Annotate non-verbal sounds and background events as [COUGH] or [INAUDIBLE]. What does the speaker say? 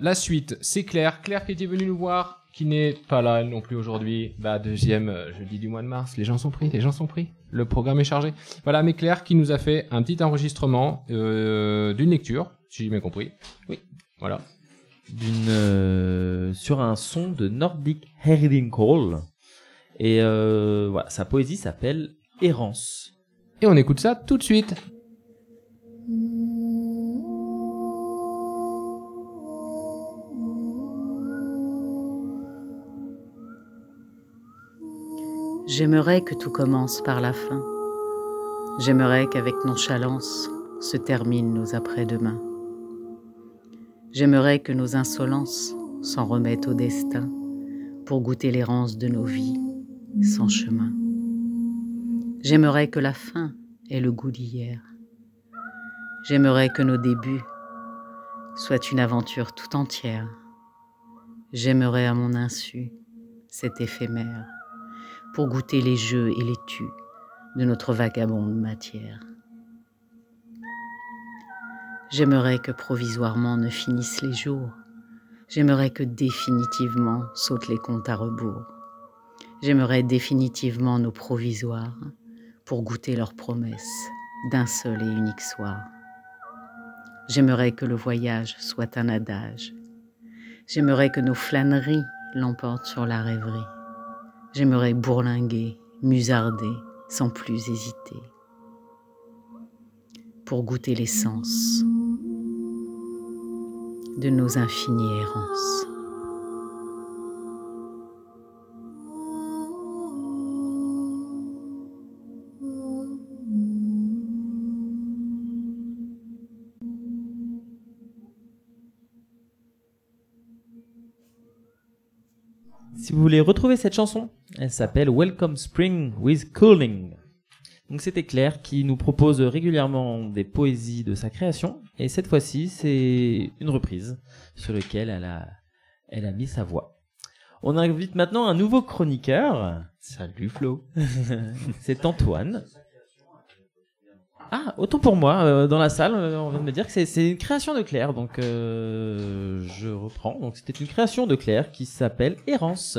La suite, c'est Claire. Claire qui était venue nous voir, qui n'est pas là non plus aujourd'hui. Bah, deuxième euh, jeudi du mois de mars. Les gens sont pris, les gens sont pris. Le programme est chargé. Voilà, mais Claire qui nous a fait un petit enregistrement euh, d'une lecture, si j'ai bien compris. Oui, voilà. d'une euh, sur un son de Nordic Herding Call et euh, voilà sa poésie s'appelle Errance. Et on écoute ça tout de suite. J'aimerais que tout commence par la fin. J'aimerais qu'avec nonchalance se terminent nos après-demain. J'aimerais que nos insolences s'en remettent au destin pour goûter l'errance de nos vies sans chemin. J'aimerais que la fin ait le goût d'hier. J'aimerais que nos débuts soient une aventure tout entière. J'aimerais à mon insu cet éphémère pour goûter les jeux et les tus de notre vagabonde matière. J'aimerais que provisoirement ne finissent les jours. J'aimerais que définitivement sautent les comptes à rebours. J'aimerais définitivement nos provisoires pour goûter leurs promesses d'un seul et unique soir. J'aimerais que le voyage soit un adage. J'aimerais que nos flâneries l'emportent sur la rêverie. J'aimerais bourlinguer, musarder, sans plus hésiter. Pour goûter l'essence de nos infinies errances. Si vous voulez retrouver cette chanson, elle s'appelle Welcome Spring with Cooling. Donc c'était Claire qui nous propose régulièrement des poésies de sa création et cette fois-ci c'est une reprise sur laquelle elle a elle a mis sa voix. On invite maintenant un nouveau chroniqueur. Salut Flo. [LAUGHS] c'est Antoine. Ah, autant pour moi, euh, dans la salle, euh, on vient de me dire que c'est- une création de Claire, donc euh, je reprends. Donc c'était une création de Claire qui s'appelle Errance.